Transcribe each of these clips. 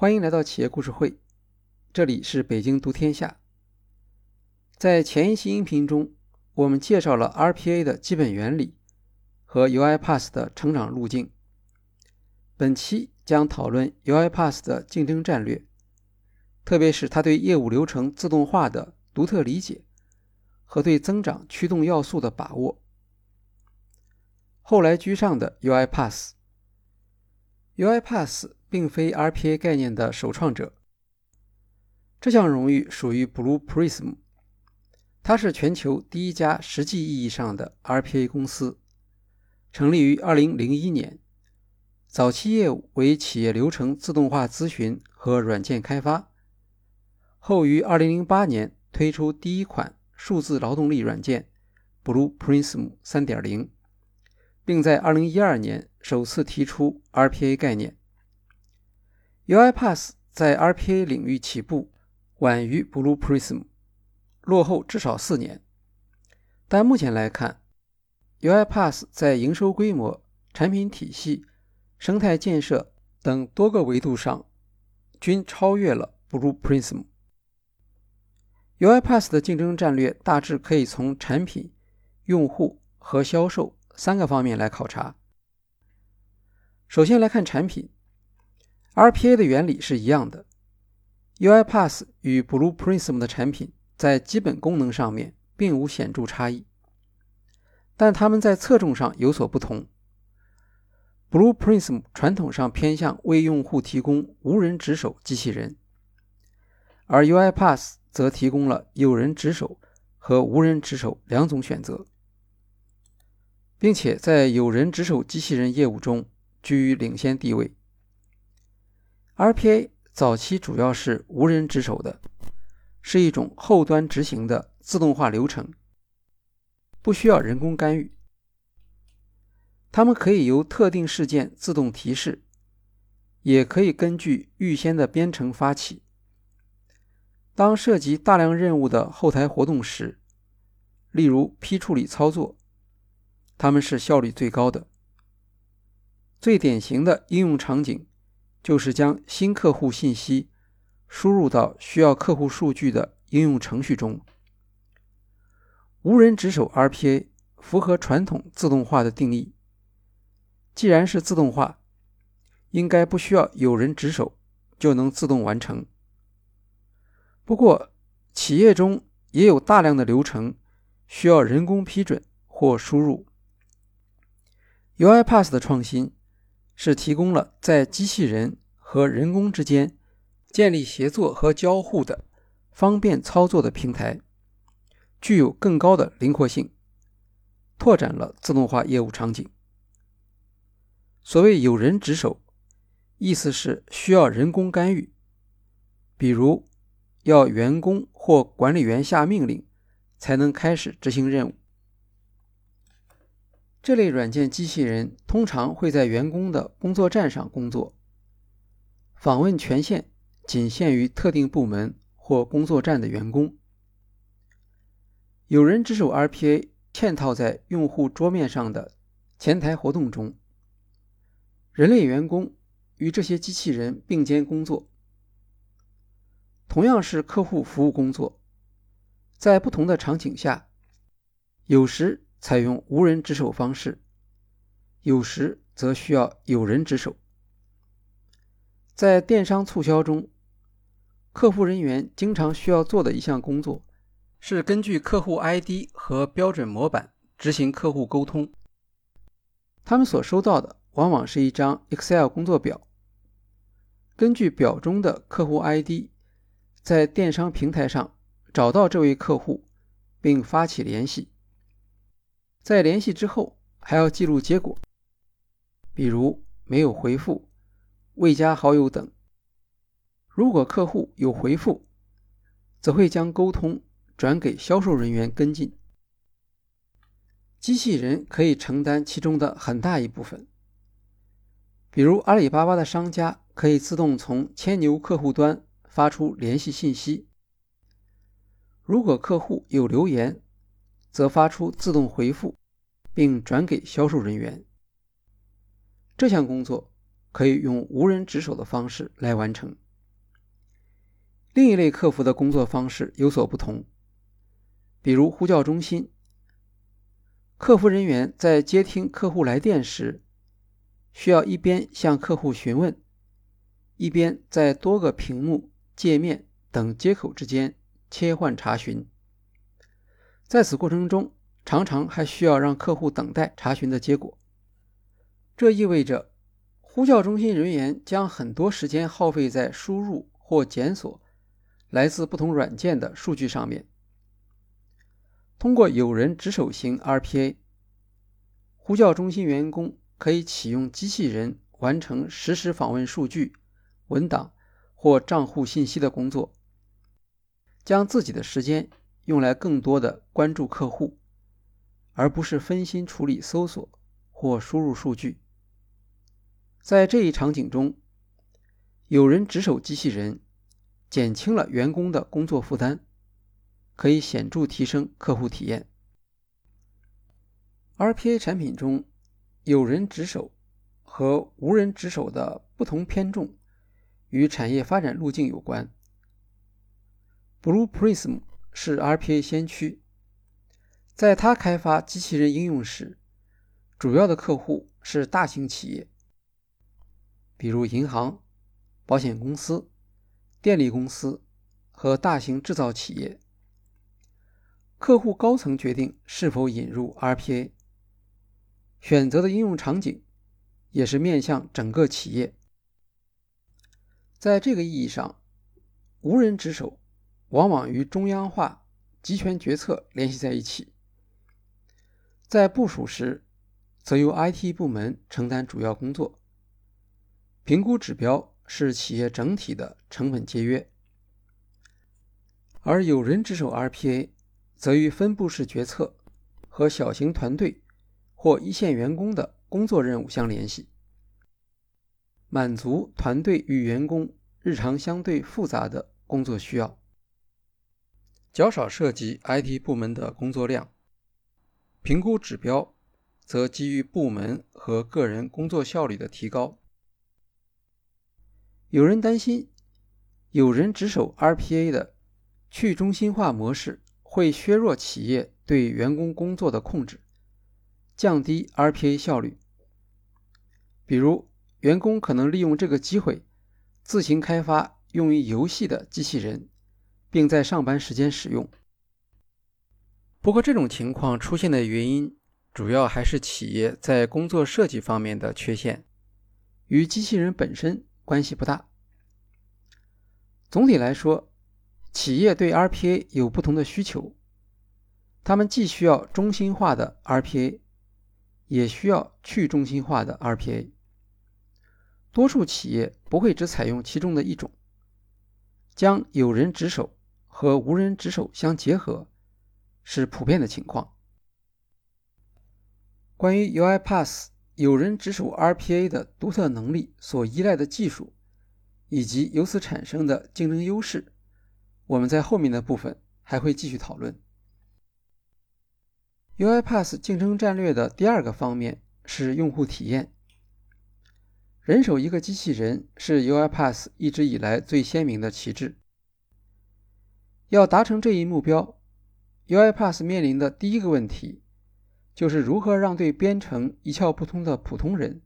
欢迎来到企业故事会，这里是北京读天下。在前一期音频中，我们介绍了 RPA 的基本原理和 UiPath 的成长路径。本期将讨论 UiPath 的竞争战略，特别是它对业务流程自动化的独特理解和对增长驱动要素的把握。后来居上的 UiPath，UiPath。并非 RPA 概念的首创者。这项荣誉属于 Blue Prism，它是全球第一家实际意义上的 RPA 公司，成立于2001年，早期业务为企业流程自动化咨询和软件开发，后于2008年推出第一款数字劳动力软件 Blue Prism 3.0，并在2012年首次提出 RPA 概念。UiPath 在 RPA 领域起步晚于 Blue Prism，落后至少四年。但目前来看，UiPath 在营收规模、产品体系、生态建设等多个维度上均超越了 Blue Prism。UiPath 的竞争战略大致可以从产品、用户和销售三个方面来考察。首先来看产品。RPA 的原理是一样的，UiPath 与 Blue Prism 的产品在基本功能上面并无显著差异，但它们在侧重上有所不同。Blue Prism 传统上偏向为用户提供无人值守机器人，而 UiPath 则提供了有人值守和无人值守两种选择，并且在有人值守机器人业务中居于领先地位。RPA 早期主要是无人值守的，是一种后端执行的自动化流程，不需要人工干预。它们可以由特定事件自动提示，也可以根据预先的编程发起。当涉及大量任务的后台活动时，例如批处理操作，它们是效率最高的。最典型的应用场景。就是将新客户信息输入到需要客户数据的应用程序中。无人值守 RPA 符合传统自动化的定义。既然是自动化，应该不需要有人值守就能自动完成。不过，企业中也有大量的流程需要人工批准或输入。UiPath 的创新。是提供了在机器人和人工之间建立协作和交互的方便操作的平台，具有更高的灵活性，拓展了自动化业务场景。所谓有人值守，意思是需要人工干预，比如要员工或管理员下命令才能开始执行任务。这类软件机器人通常会在员工的工作站上工作，访问权限仅限于特定部门或工作站的员工。有人值守 RPA 嵌套在用户桌面上的前台活动中，人类员工与这些机器人并肩工作。同样是客户服务工作，在不同的场景下，有时。采用无人值守方式，有时则需要有人值守。在电商促销中，客服人员经常需要做的一项工作，是根据客户 ID 和标准模板执行客户沟通。他们所收到的往往是一张 Excel 工作表，根据表中的客户 ID，在电商平台上找到这位客户，并发起联系。在联系之后，还要记录结果，比如没有回复、未加好友等。如果客户有回复，则会将沟通转给销售人员跟进。机器人可以承担其中的很大一部分，比如阿里巴巴的商家可以自动从千牛客户端发出联系信息。如果客户有留言，则发出自动回复，并转给销售人员。这项工作可以用无人值守的方式来完成。另一类客服的工作方式有所不同，比如呼叫中心，客服人员在接听客户来电时，需要一边向客户询问，一边在多个屏幕、界面等接口之间切换查询。在此过程中，常常还需要让客户等待查询的结果。这意味着，呼叫中心人员将很多时间耗费在输入或检索。来自不同软件的数据上面，通过有人值守型 RPA，呼叫中心员工可以启用机器人完成实时访问数据、文档或账户信息的工作，将自己的时间用来更多的关注客户，而不是分心处理搜索或输入数据。在这一场景中，有人值守机器人。减轻了员工的工作负担，可以显著提升客户体验。RPA 产品中有人值守和无人值守的不同偏重与产业发展路径有关。Blue Prism 是 RPA 先驱，在他开发机器人应用时，主要的客户是大型企业，比如银行、保险公司。电力公司和大型制造企业客户高层决定是否引入 RPA，选择的应用场景也是面向整个企业。在这个意义上，无人值守往往与中央化集权决策联系在一起，在部署时则由 IT 部门承担主要工作，评估指标。是企业整体的成本节约，而有人值守 RPA，则与分布式决策和小型团队或一线员工的工作任务相联系，满足团队与员工日常相对复杂的工作需要，较少涉及 IT 部门的工作量。评估指标则基于部门和个人工作效率的提高。有人担心，有人值守 RPA 的去中心化模式会削弱企业对员工工作的控制，降低 RPA 效率。比如，员工可能利用这个机会自行开发用于游戏的机器人，并在上班时间使用。不过，这种情况出现的原因主要还是企业在工作设计方面的缺陷，与机器人本身。关系不大。总体来说，企业对 RPA 有不同的需求，他们既需要中心化的 RPA，也需要去中心化的 RPA。多数企业不会只采用其中的一种，将有人值守和无人值守相结合是普遍的情况。关于 UiPath。有人值守 RPA 的独特能力所依赖的技术，以及由此产生的竞争优势，我们在后面的部分还会继续讨论。UiPath 竞争战略的第二个方面是用户体验。人手一个机器人是 UiPath 一直以来最鲜明的旗帜。要达成这一目标，UiPath 面临的第一个问题。就是如何让对编程一窍不通的普通人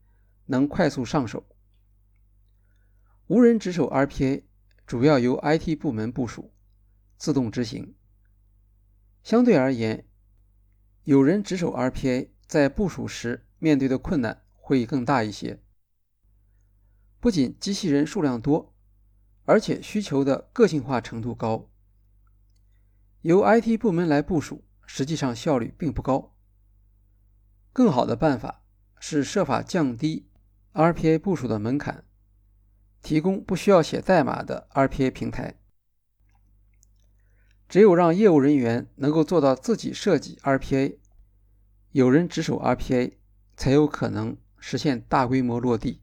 能快速上手。无人值守 RPA 主要由 IT 部门部署，自动执行。相对而言，有人值守 RPA 在部署时面对的困难会更大一些。不仅机器人数量多，而且需求的个性化程度高。由 IT 部门来部署，实际上效率并不高。更好的办法是设法降低 RPA 部署的门槛，提供不需要写代码的 RPA 平台。只有让业务人员能够做到自己设计 RPA，有人值守 RPA，才有可能实现大规模落地，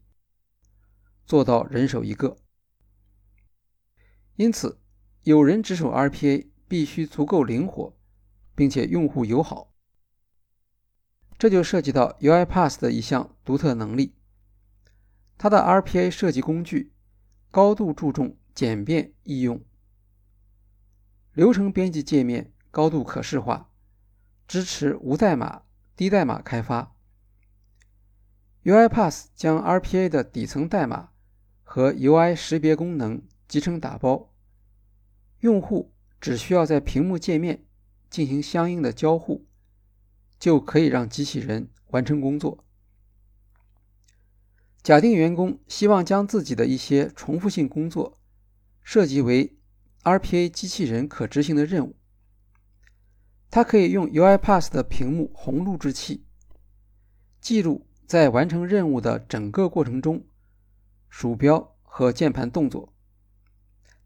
做到人手一个。因此，有人值守 RPA 必须足够灵活，并且用户友好。这就涉及到 UiPath 的一项独特能力，它的 RPA 设计工具高度注重简便易用，流程编辑界面高度可视化，支持无代码、低代码开发。UiPath 将 RPA 的底层代码和 UI 识别功能集成打包，用户只需要在屏幕界面进行相应的交互，就可以让机器人完成工作。假定员工希望将自己的一些重复性工作设计为 RPA 机器人可执行的任务，他可以用 UiPath 的屏幕红录制器记录。在完成任务的整个过程中，鼠标和键盘动作，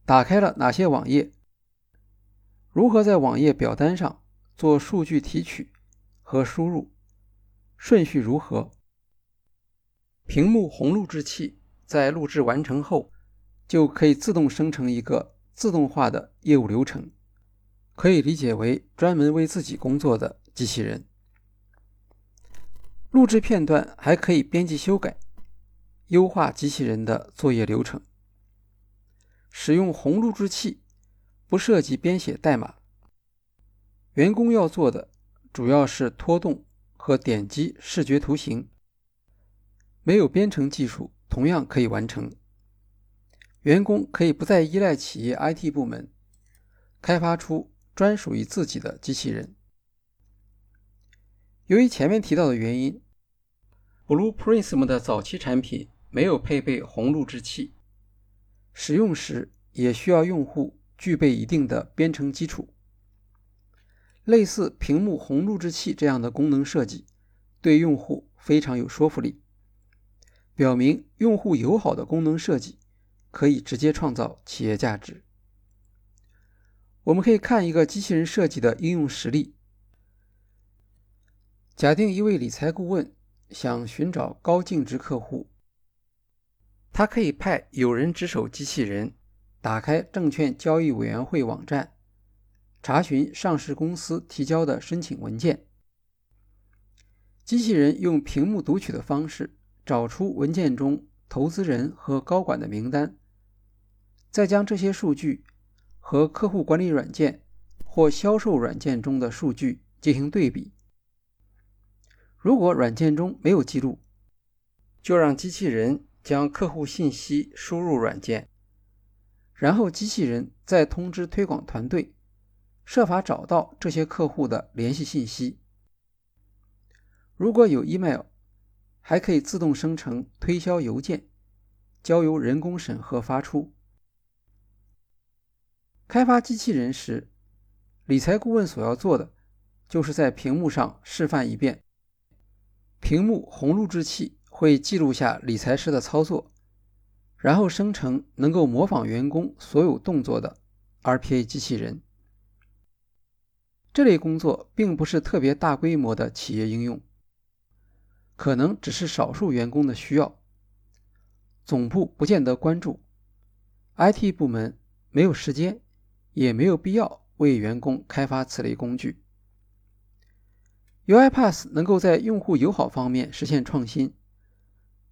打开了哪些网页，如何在网页表单上做数据提取和输入，顺序如何？屏幕红录制器在录制完成后，就可以自动生成一个自动化的业务流程，可以理解为专门为自己工作的机器人。录制片段还可以编辑修改，优化机器人的作业流程。使用红录制器不涉及编写代码，员工要做的主要是拖动和点击视觉图形，没有编程技术同样可以完成。员工可以不再依赖企业 IT 部门，开发出专属于自己的机器人。由于前面提到的原因。Blue Prism 的早期产品没有配备红录制器，使用时也需要用户具备一定的编程基础。类似屏幕红录制器这样的功能设计，对用户非常有说服力，表明用户友好的功能设计可以直接创造企业价值。我们可以看一个机器人设计的应用实例。假定一位理财顾问。想寻找高净值客户，他可以派有人值守机器人，打开证券交易委员会网站，查询上市公司提交的申请文件。机器人用屏幕读取的方式找出文件中投资人和高管的名单，再将这些数据和客户管理软件或销售软件中的数据进行对比。如果软件中没有记录，就让机器人将客户信息输入软件，然后机器人再通知推广团队，设法找到这些客户的联系信息。如果有 email，还可以自动生成推销邮件，交由人工审核发出。开发机器人时，理财顾问所要做的，就是在屏幕上示范一遍。屏幕红录制器会记录下理财师的操作，然后生成能够模仿员工所有动作的 RPA 机器人。这类工作并不是特别大规模的企业应用，可能只是少数员工的需要，总部不见得关注，IT 部门没有时间，也没有必要为员工开发此类工具。UiPath 能够在用户友好方面实现创新，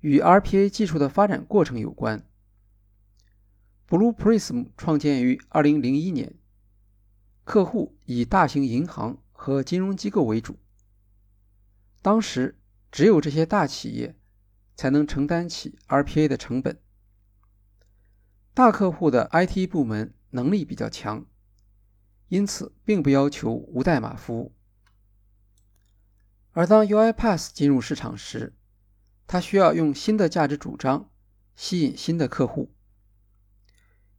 与 RPA 技术的发展过程有关。Blue Prism 创建于2001年，客户以大型银行和金融机构为主。当时只有这些大企业才能承担起 RPA 的成本，大客户的 IT 部门能力比较强，因此并不要求无代码服务。而当 UiPath 进入市场时，它需要用新的价值主张吸引新的客户。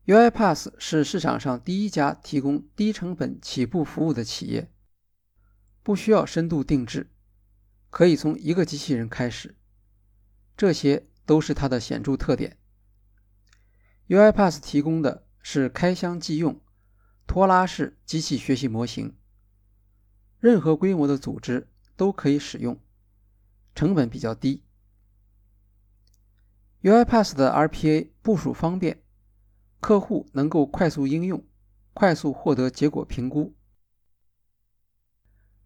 UiPath 是市场上第一家提供低成本起步服务的企业，不需要深度定制，可以从一个机器人开始，这些都是它的显著特点。UiPath 提供的是开箱即用、拖拉式机器学习模型，任何规模的组织。都可以使用，成本比较低。UiPath 的 RPA 部署方便，客户能够快速应用，快速获得结果评估。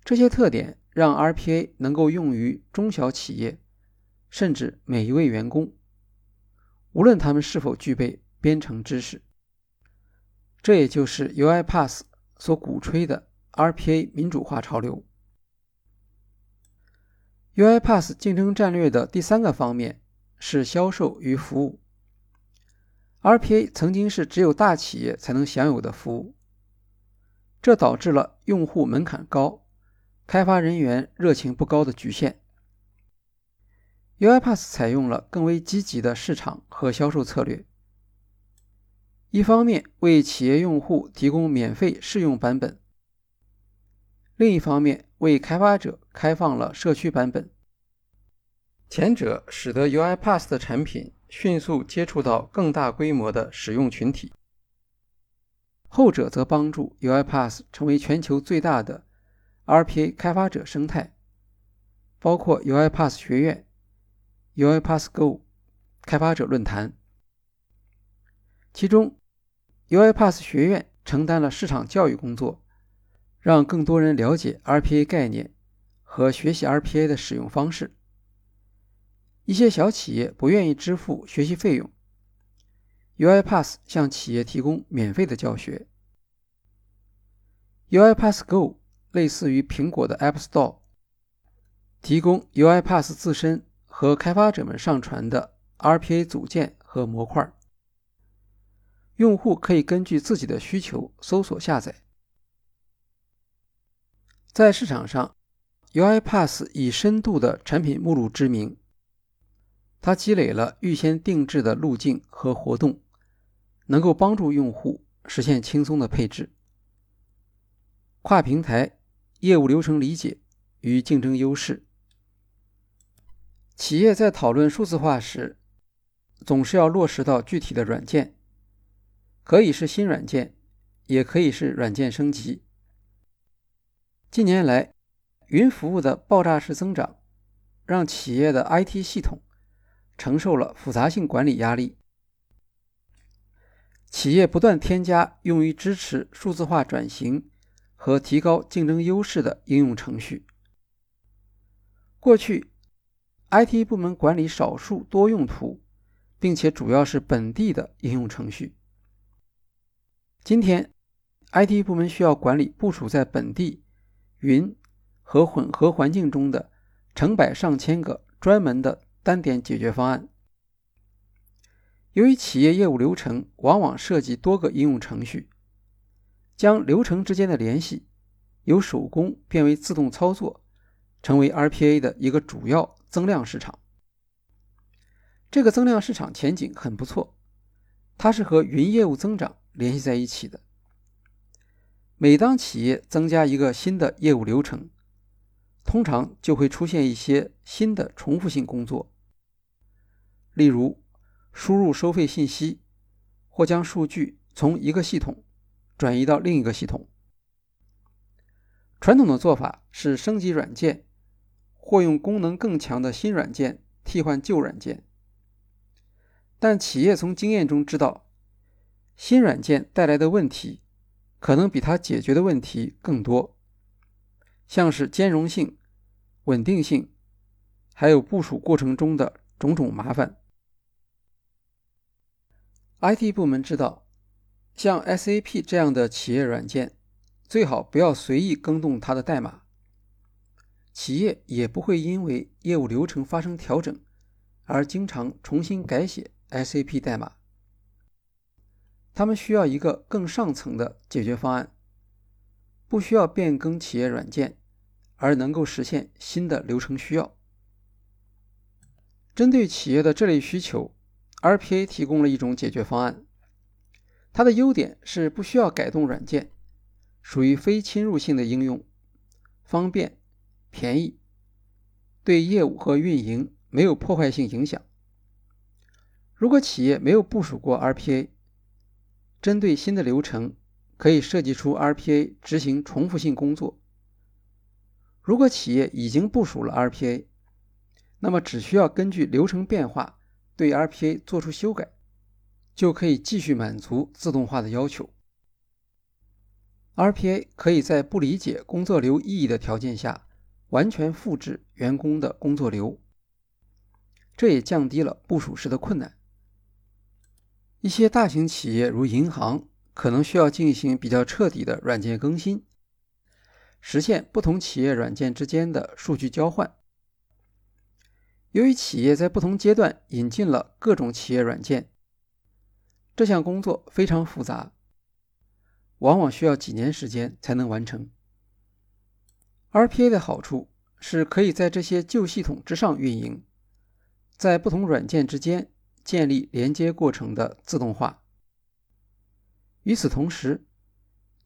这些特点让 RPA 能够用于中小企业，甚至每一位员工，无论他们是否具备编程知识。这也就是 UiPath 所鼓吹的 RPA 民主化潮流。UiPath 竞争战略的第三个方面是销售与服务。RPA 曾经是只有大企业才能享有的服务，这导致了用户门槛高、开发人员热情不高的局限。UiPath 采用了更为积极的市场和销售策略，一方面为企业用户提供免费试用版本，另一方面为开发者开放了社区版本。前者使得 UiPath 的产品。迅速接触到更大规模的使用群体，后者则帮助 UiPath 成为全球最大的 RPA 开发者生态，包括 UiPath 学院、UiPath Go 开发者论坛。其中，UiPath 学院承担了市场教育工作，让更多人了解 RPA 概念和学习 RPA 的使用方式。一些小企业不愿意支付学习费用，UiPath 向企业提供免费的教学。UiPath Go 类似于苹果的 App Store，提供 UiPath 自身和开发者们上传的 RPA 组件和模块，用户可以根据自己的需求搜索下载。在市场上，UiPath 以深度的产品目录知名。它积累了预先定制的路径和活动，能够帮助用户实现轻松的配置。跨平台业务流程理解与竞争优势。企业在讨论数字化时，总是要落实到具体的软件，可以是新软件，也可以是软件升级。近年来，云服务的爆炸式增长，让企业的 IT 系统。承受了复杂性管理压力，企业不断添加用于支持数字化转型和提高竞争优势的应用程序。过去，IT 部门管理少数多用途，并且主要是本地的应用程序。今天，IT 部门需要管理部署在本地、云和混合环境中的成百上千个专门的。单点解决方案。由于企业业务流程往往涉及多个应用程序，将流程之间的联系由手工变为自动操作，成为 RPA 的一个主要增量市场。这个增量市场前景很不错，它是和云业务增长联系在一起的。每当企业增加一个新的业务流程，通常就会出现一些新的重复性工作，例如输入收费信息，或将数据从一个系统转移到另一个系统。传统的做法是升级软件，或用功能更强的新软件替换旧软件。但企业从经验中知道，新软件带来的问题可能比它解决的问题更多。像是兼容性、稳定性，还有部署过程中的种种麻烦。IT 部门知道，像 SAP 这样的企业软件，最好不要随意更动它的代码。企业也不会因为业务流程发生调整，而经常重新改写 SAP 代码。他们需要一个更上层的解决方案，不需要变更企业软件。而能够实现新的流程需要。针对企业的这类需求，RPA 提供了一种解决方案。它的优点是不需要改动软件，属于非侵入性的应用，方便、便宜，对业务和运营没有破坏性影响。如果企业没有部署过 RPA，针对新的流程，可以设计出 RPA 执行重复性工作。如果企业已经部署了 RPA，那么只需要根据流程变化对 RPA 做出修改，就可以继续满足自动化的要求。RPA 可以在不理解工作流意义的条件下，完全复制员工的工作流，这也降低了部署时的困难。一些大型企业如银行、可能需要进行比较彻底的软件更新，实现不同企业软件之间的数据交换。由于企业在不同阶段引进了各种企业软件，这项工作非常复杂，往往需要几年时间才能完成。RPA 的好处是可以在这些旧系统之上运营，在不同软件之间建立连接过程的自动化。与此同时，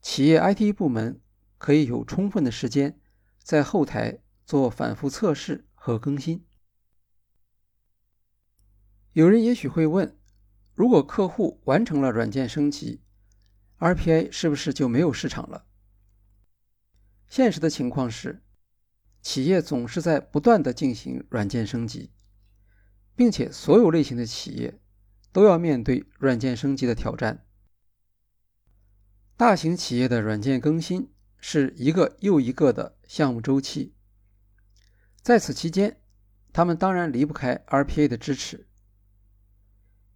企业 IT 部门可以有充分的时间在后台做反复测试和更新。有人也许会问：如果客户完成了软件升级，RPA 是不是就没有市场了？现实的情况是，企业总是在不断的进行软件升级，并且所有类型的企业都要面对软件升级的挑战。大型企业的软件更新是一个又一个的项目周期，在此期间，他们当然离不开 RPA 的支持。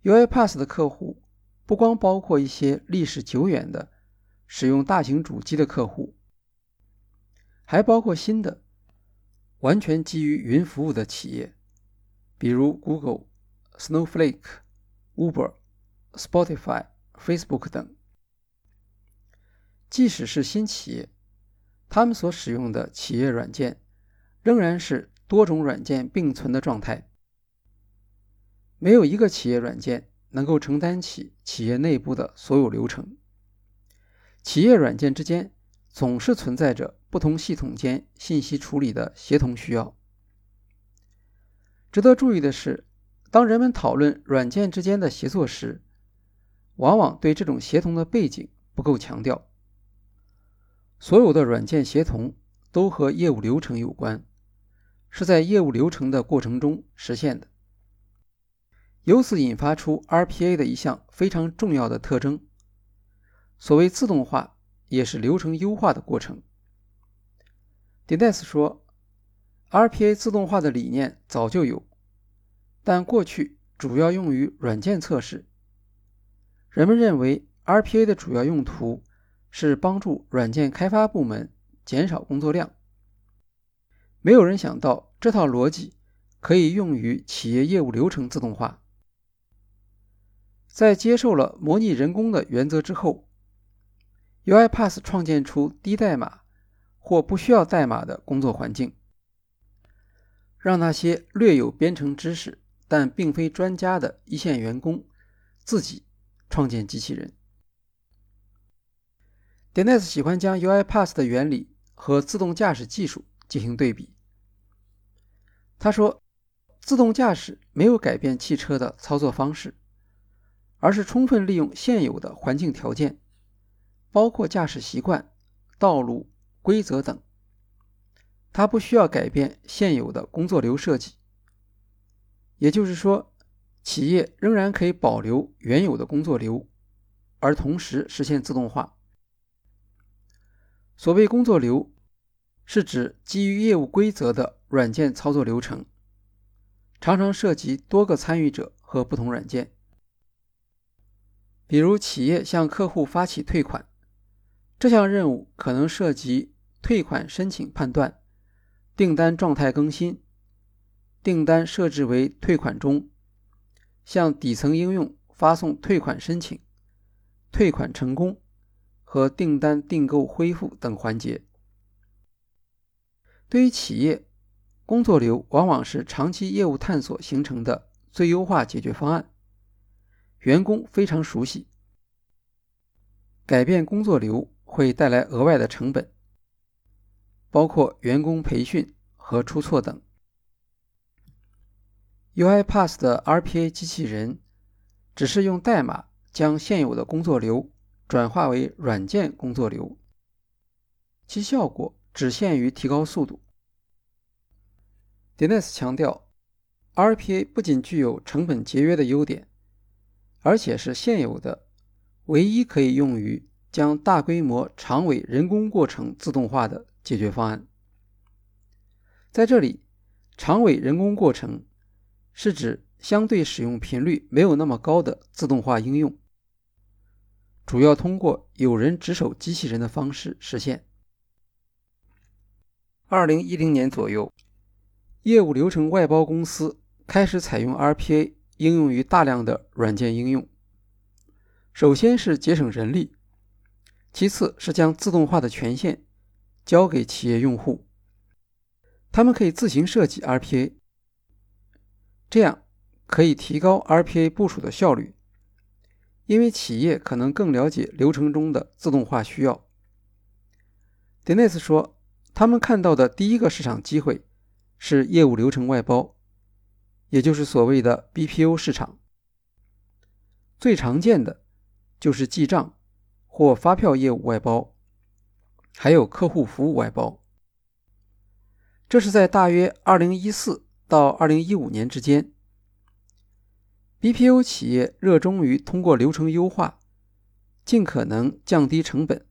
UiPath 的客户不光包括一些历史久远的使用大型主机的客户，还包括新的完全基于云服务的企业，比如 Google、Snowflake、Uber、Spotify、Facebook 等。即使是新企业，他们所使用的企业软件仍然是多种软件并存的状态。没有一个企业软件能够承担起企业内部的所有流程。企业软件之间总是存在着不同系统间信息处理的协同需要。值得注意的是，当人们讨论软件之间的协作时，往往对这种协同的背景不够强调。所有的软件协同都和业务流程有关，是在业务流程的过程中实现的。由此引发出 RPA 的一项非常重要的特征。所谓自动化，也是流程优化的过程。d e n i s 说，RPA 自动化的理念早就有，但过去主要用于软件测试。人们认为 RPA 的主要用途是帮助软件开发部门减少工作量。没有人想到这套逻辑可以用于企业业务流程自动化。在接受了模拟人工的原则之后，UiPath 创建出低代码或不需要代码的工作环境，让那些略有编程知识但并非专家的一线员工自己创建机器人。Dennis 喜欢将 UiPath 的原理和自动驾驶技术进行对比。他说：“自动驾驶没有改变汽车的操作方式。”而是充分利用现有的环境条件，包括驾驶习惯、道路规则等。它不需要改变现有的工作流设计。也就是说，企业仍然可以保留原有的工作流，而同时实现自动化。所谓工作流，是指基于业务规则的软件操作流程，常常涉及多个参与者和不同软件。比如，企业向客户发起退款，这项任务可能涉及退款申请判断、订单状态更新、订单设置为退款中、向底层应用发送退款申请、退款成功和订单订购恢复等环节。对于企业，工作流往往是长期业务探索形成的最优化解决方案。员工非常熟悉，改变工作流会带来额外的成本，包括员工培训和出错等。UiPath 的 RPA 机器人只是用代码将现有的工作流转化为软件工作流，其效果只限于提高速度。Dennis 强调，RPA 不仅具有成本节约的优点。而且是现有的唯一可以用于将大规模长尾人工过程自动化的解决方案。在这里，长尾人工过程是指相对使用频率没有那么高的自动化应用。主要通过有人值守机器人的方式实现。二零一零年左右，业务流程外包公司开始采用 RPA 应用于大量的软件应用。首先是节省人力，其次是将自动化的权限交给企业用户，他们可以自行设计 RPA，这样可以提高 RPA 部署的效率。因为企业可能更了解流程中的自动化需要。Dennis 说，他们看到的第一个市场机会是业务流程外包，也就是所谓的 BPO 市场。最常见的就是记账或发票业务外包，还有客户服务外包。这是在大约2014到2015年之间。BPO 企业热衷于通过流程优化，尽可能降低成本。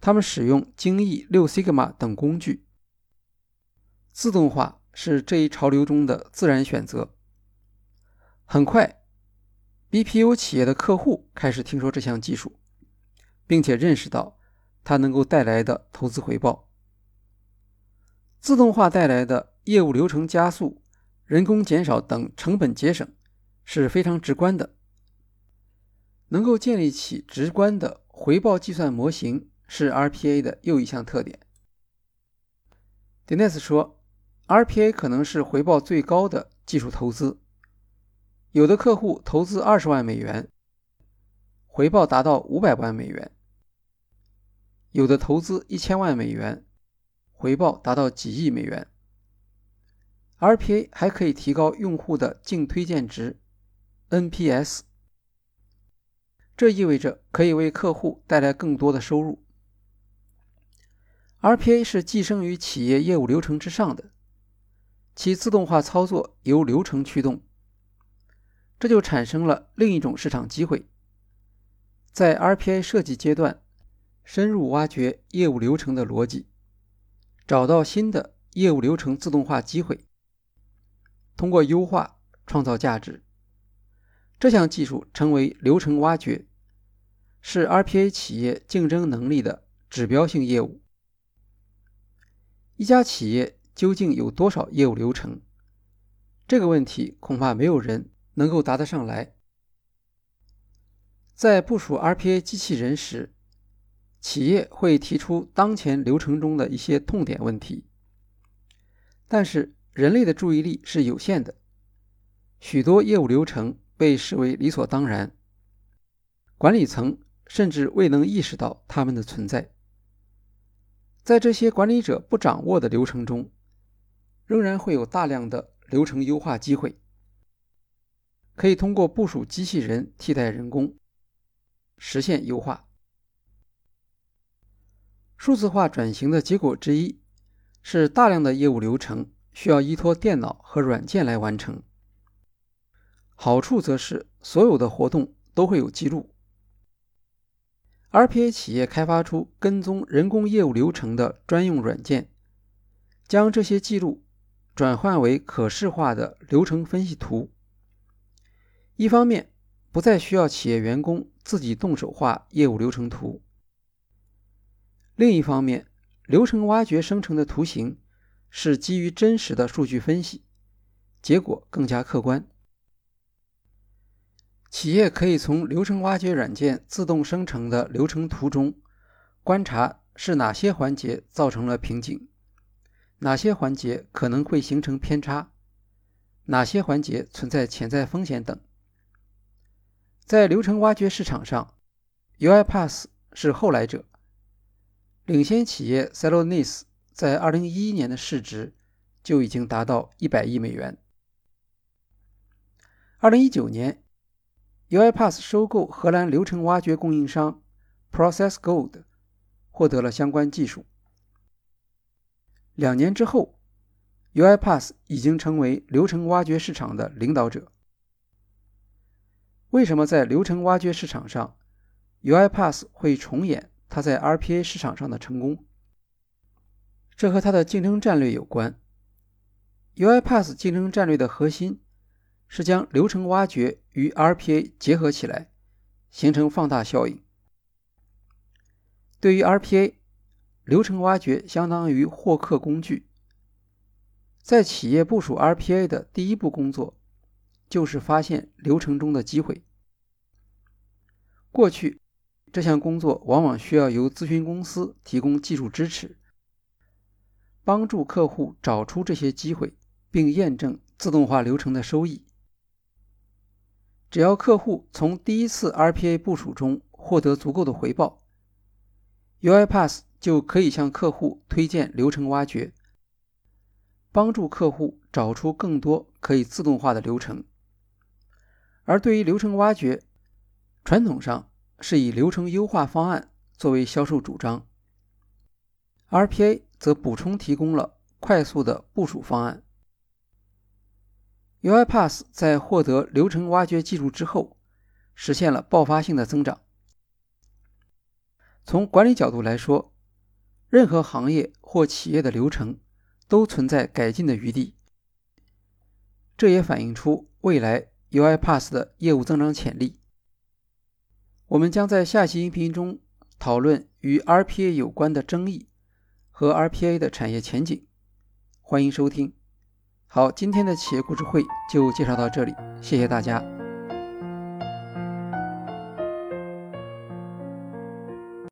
他们使用精益六 Sigma 等工具。自动化是这一潮流中的自然选择。很快，BPO 企业的客户开始听说这项技术，并且认识到它能够带来的投资回报。自动化带来的业务流程加速。人工减少等成本节省是非常直观的，能够建立起直观的回报计算模型是 RPA 的又一项特点。Dennis 说，RPA 可能是回报最高的技术投资，有的客户投资二十万美元，回报达到五百万美元；有的投资一千万美元，回报达到几亿美元。RPA 还可以提高用户的净推荐值 （NPS），这意味着可以为客户带来更多的收入。RPA 是寄生于企业业务流程之上的，其自动化操作由流程驱动，这就产生了另一种市场机会：在 RPA 设计阶段，深入挖掘业务流程的逻辑，找到新的业务流程自动化机会。通过优化创造价值，这项技术成为流程挖掘，是 RPA 企业竞争能力的指标性业务。一家企业究竟有多少业务流程？这个问题恐怕没有人能够答得上来。在部署 RPA 机器人时，企业会提出当前流程中的一些痛点问题，但是。人类的注意力是有限的，许多业务流程被视为理所当然，管理层甚至未能意识到它们的存在。在这些管理者不掌握的流程中，仍然会有大量的流程优化机会，可以通过部署机器人替代人工，实现优化。数字化转型的结果之一是大量的业务流程。需要依托电脑和软件来完成。好处则是所有的活动都会有记录。RPA 企业开发出跟踪人工业务流程的专用软件，将这些记录转换为可视化的流程分析图。一方面，不再需要企业员工自己动手画业务流程图；另一方面，流程挖掘生成的图形。是基于真实的数据分析，结果更加客观。企业可以从流程挖掘软件自动生成的流程图中观察是哪些环节造成了瓶颈，哪些环节可能会形成偏差，哪些环节存在潜在风险等。在流程挖掘市场上，UiPath 是后来者，领先企业 Celonis。在二零一一年的市值就已经达到一百亿美元。二零一九年，UiPath 收购荷兰流程挖掘供应商 ProcessGold，获得了相关技术。两年之后，UiPath 已经成为流程挖掘市场的领导者。为什么在流程挖掘市场上，UiPath 会重演它在 RPA 市场上的成功？这和它的竞争战略有关。UiPath 竞争战略的核心是将流程挖掘与 RPA 结合起来，形成放大效应。对于 RPA，流程挖掘相当于获客工具。在企业部署 RPA 的第一步工作，就是发现流程中的机会。过去，这项工作往往需要由咨询公司提供技术支持，帮助客户找出这些机会，并验证自动化流程的收益。只要客户从第一次 RPA 部署中获得足够的回报，UiPath 就可以向客户推荐流程挖掘。帮助客户找出更多可以自动化的流程，而对于流程挖掘，传统上是以流程优化方案作为销售主张，RPA 则补充提供了快速的部署方案。UiPath 在获得流程挖掘技术之后，实现了爆发性的增长。从管理角度来说，任何行业或企业的流程。都存在改进的余地，这也反映出未来 UiPath 的业务增长潜力。我们将在下期音频中讨论与 RPA 有关的争议和 RPA 的产业前景。欢迎收听。好，今天的企业故事会就介绍到这里，谢谢大家。